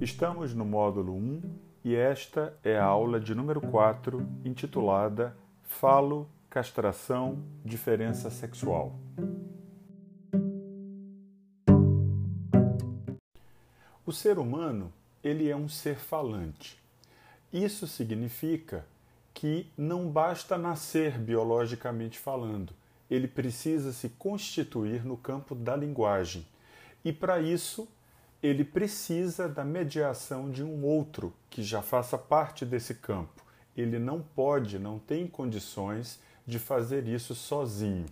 Estamos no módulo 1 e esta é a aula de número 4, intitulada Falo, Castração, Diferença Sexual. O ser humano, ele é um ser falante. Isso significa que não basta nascer biologicamente falando, ele precisa se constituir no campo da linguagem. E para isso, ele precisa da mediação de um outro que já faça parte desse campo. Ele não pode, não tem condições de fazer isso sozinho.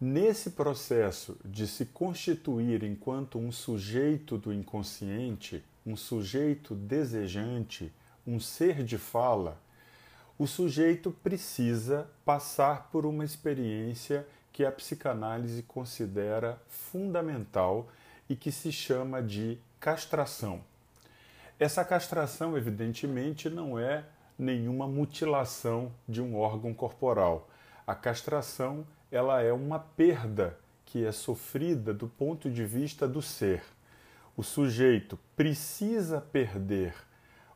Nesse processo de se constituir enquanto um sujeito do inconsciente, um sujeito desejante, um ser de fala, o sujeito precisa passar por uma experiência que a psicanálise considera fundamental e que se chama de castração. Essa castração, evidentemente, não é nenhuma mutilação de um órgão corporal. A castração, ela é uma perda que é sofrida do ponto de vista do ser. O sujeito precisa perder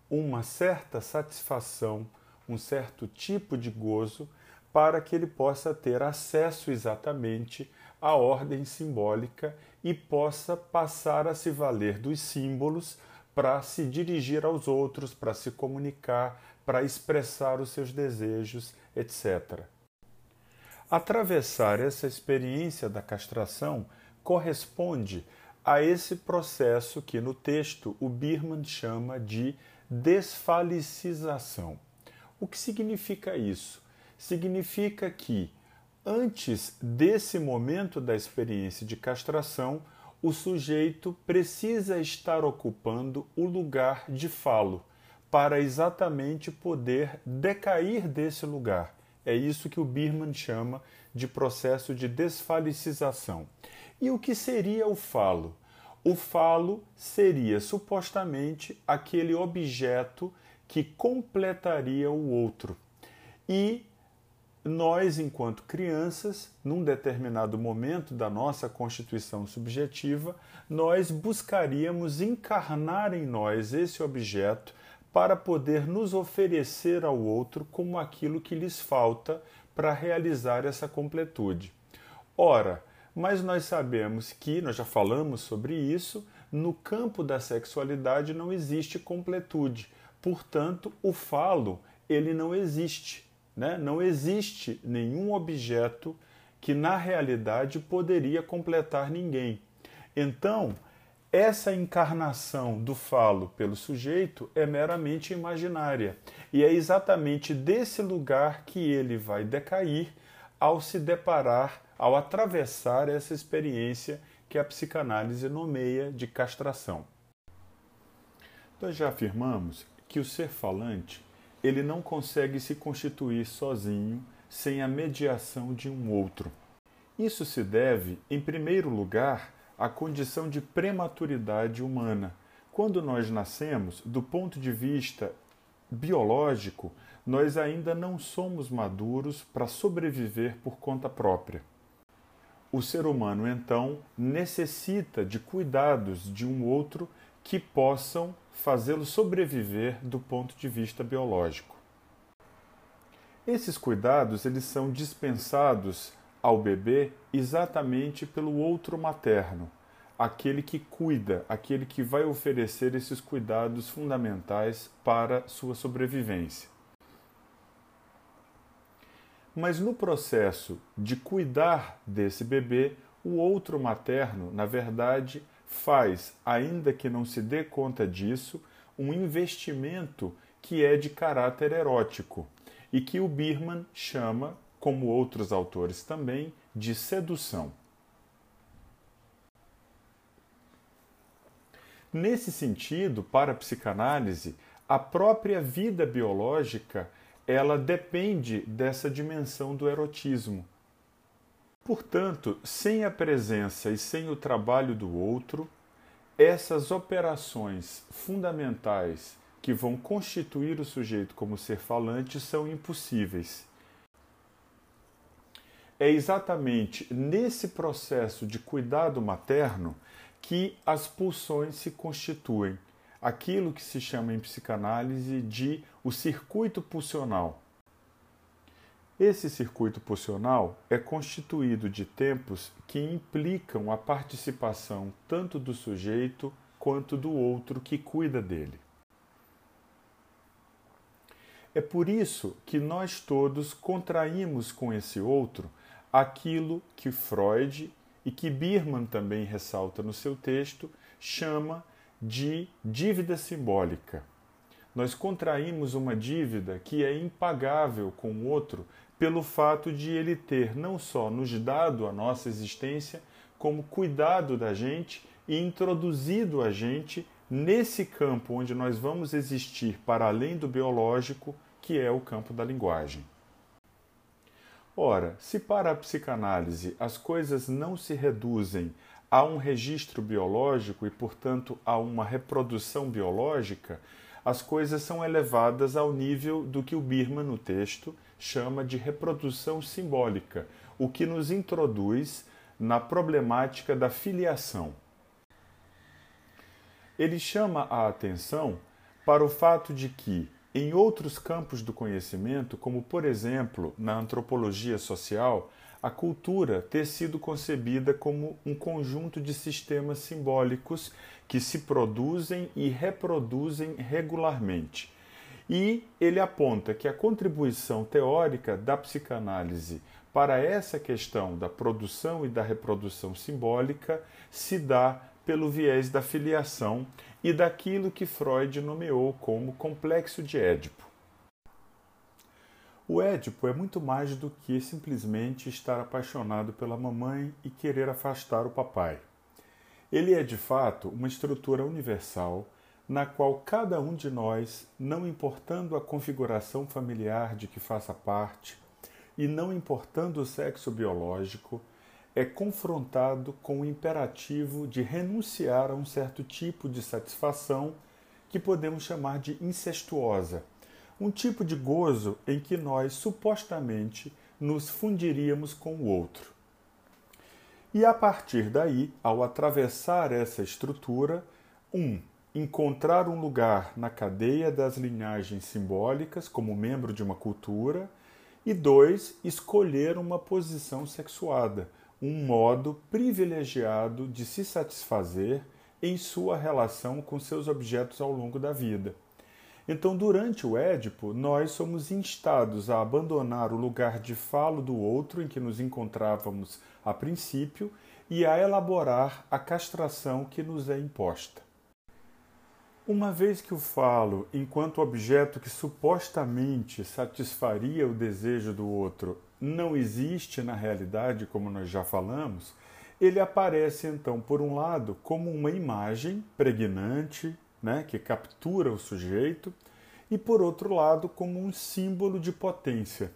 uma certa satisfação, um certo tipo de gozo para que ele possa ter acesso exatamente à ordem simbólica e possa passar a se valer dos símbolos para se dirigir aos outros, para se comunicar, para expressar os seus desejos, etc. Atravessar essa experiência da castração corresponde a esse processo que no texto o Birman chama de desfalicização. O que significa isso? Significa que antes desse momento da experiência de castração, o sujeito precisa estar ocupando o lugar de falo para exatamente poder decair desse lugar. É isso que o Birman chama de processo de desfalicização. E o que seria o falo? O falo seria supostamente aquele objeto que completaria o outro. E nós, enquanto crianças, num determinado momento da nossa constituição subjetiva, nós buscaríamos encarnar em nós esse objeto para poder nos oferecer ao outro como aquilo que lhes falta para realizar essa completude. Ora, mas nós sabemos que, nós já falamos sobre isso, no campo da sexualidade não existe completude. Portanto, o falo, ele não existe né? Não existe nenhum objeto que na realidade poderia completar ninguém. Então, essa encarnação do falo pelo sujeito é meramente imaginária. E é exatamente desse lugar que ele vai decair ao se deparar, ao atravessar essa experiência que a psicanálise nomeia de castração. Nós já afirmamos que o ser falante ele não consegue se constituir sozinho sem a mediação de um outro. Isso se deve, em primeiro lugar, à condição de prematuridade humana. Quando nós nascemos, do ponto de vista biológico, nós ainda não somos maduros para sobreviver por conta própria. O ser humano, então, necessita de cuidados de um outro que possam fazê-lo sobreviver do ponto de vista biológico. Esses cuidados eles são dispensados ao bebê exatamente pelo outro materno, aquele que cuida, aquele que vai oferecer esses cuidados fundamentais para sua sobrevivência. Mas no processo de cuidar desse bebê, o outro materno, na verdade, faz, ainda que não se dê conta disso, um investimento que é de caráter erótico e que o Birman chama, como outros autores também, de sedução. Nesse sentido, para a psicanálise, a própria vida biológica ela depende dessa dimensão do erotismo Portanto, sem a presença e sem o trabalho do outro, essas operações fundamentais que vão constituir o sujeito como ser falante são impossíveis. É exatamente nesse processo de cuidado materno que as pulsões se constituem, aquilo que se chama em psicanálise de o circuito pulsional. Esse circuito pulsional é constituído de tempos que implicam a participação tanto do sujeito quanto do outro que cuida dele. É por isso que nós todos contraímos com esse outro aquilo que Freud e que Birman também ressalta no seu texto chama de dívida simbólica. Nós contraímos uma dívida que é impagável com o outro pelo fato de ele ter não só nos dado a nossa existência, como cuidado da gente e introduzido a gente nesse campo onde nós vamos existir para além do biológico, que é o campo da linguagem. Ora, se para a psicanálise as coisas não se reduzem a um registro biológico e, portanto, a uma reprodução biológica, as coisas são elevadas ao nível do que o Birman, no texto, chama de reprodução simbólica, o que nos introduz na problemática da filiação. Ele chama a atenção para o fato de que, em outros campos do conhecimento, como por exemplo na antropologia social, a cultura ter sido concebida como um conjunto de sistemas simbólicos que se produzem e reproduzem regularmente. E ele aponta que a contribuição teórica da psicanálise para essa questão da produção e da reprodução simbólica se dá pelo viés da filiação e daquilo que Freud nomeou como complexo de Édipo. O Édipo é muito mais do que simplesmente estar apaixonado pela mamãe e querer afastar o papai. Ele é de fato uma estrutura universal na qual cada um de nós, não importando a configuração familiar de que faça parte e não importando o sexo biológico, é confrontado com o imperativo de renunciar a um certo tipo de satisfação que podemos chamar de incestuosa um tipo de gozo em que nós supostamente nos fundiríamos com o outro. E a partir daí, ao atravessar essa estrutura, um, encontrar um lugar na cadeia das linhagens simbólicas como membro de uma cultura, e dois, escolher uma posição sexuada, um modo privilegiado de se satisfazer em sua relação com seus objetos ao longo da vida. Então, durante o Édipo, nós somos instados a abandonar o lugar de falo do outro em que nos encontrávamos a princípio e a elaborar a castração que nos é imposta. Uma vez que o falo, enquanto objeto que supostamente satisfaria o desejo do outro, não existe na realidade, como nós já falamos, ele aparece então, por um lado, como uma imagem pregnante, né, que captura o sujeito, e por outro lado, como um símbolo de potência.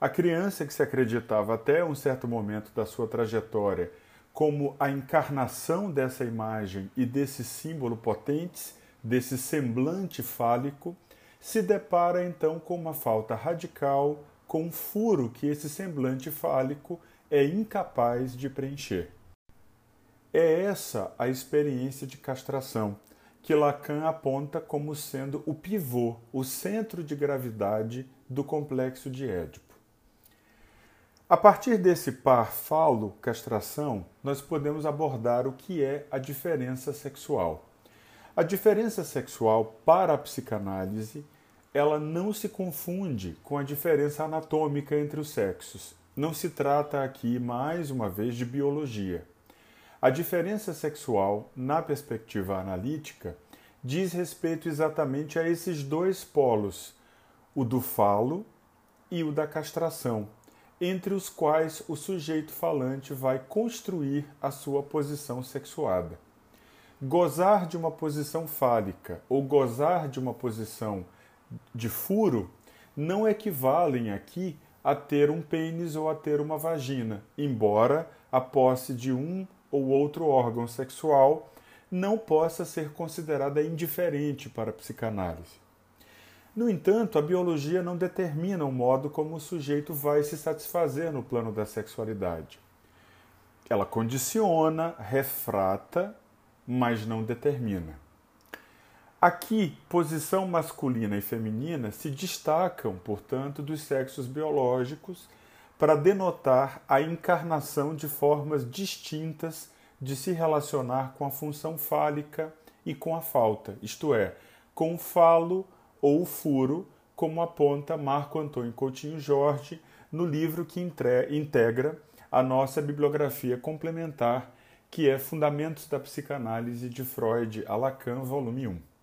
A criança que se acreditava até um certo momento da sua trajetória como a encarnação dessa imagem e desse símbolo potente, desse semblante fálico, se depara então com uma falta radical, com um furo que esse semblante fálico é incapaz de preencher. É essa a experiência de castração que Lacan aponta como sendo o pivô, o centro de gravidade do complexo de Édipo. A partir desse par falo-castração, nós podemos abordar o que é a diferença sexual. A diferença sexual para a psicanálise, ela não se confunde com a diferença anatômica entre os sexos. Não se trata aqui, mais uma vez, de biologia. A diferença sexual, na perspectiva analítica, diz respeito exatamente a esses dois polos, o do falo e o da castração, entre os quais o sujeito falante vai construir a sua posição sexuada. Gozar de uma posição fálica ou gozar de uma posição de furo não equivalem aqui a ter um pênis ou a ter uma vagina, embora a posse de um ou outro órgão sexual não possa ser considerada indiferente para a psicanálise. No entanto, a biologia não determina o modo como o sujeito vai se satisfazer no plano da sexualidade. Ela condiciona, refrata mas não determina. Aqui, posição masculina e feminina se destacam, portanto, dos sexos biológicos para denotar a encarnação de formas distintas de se relacionar com a função fálica e com a falta, isto é, com o falo ou o furo, como aponta Marco Antônio Coutinho Jorge no livro que integra a nossa bibliografia complementar, que é Fundamentos da Psicanálise de Freud a Lacan, volume 1.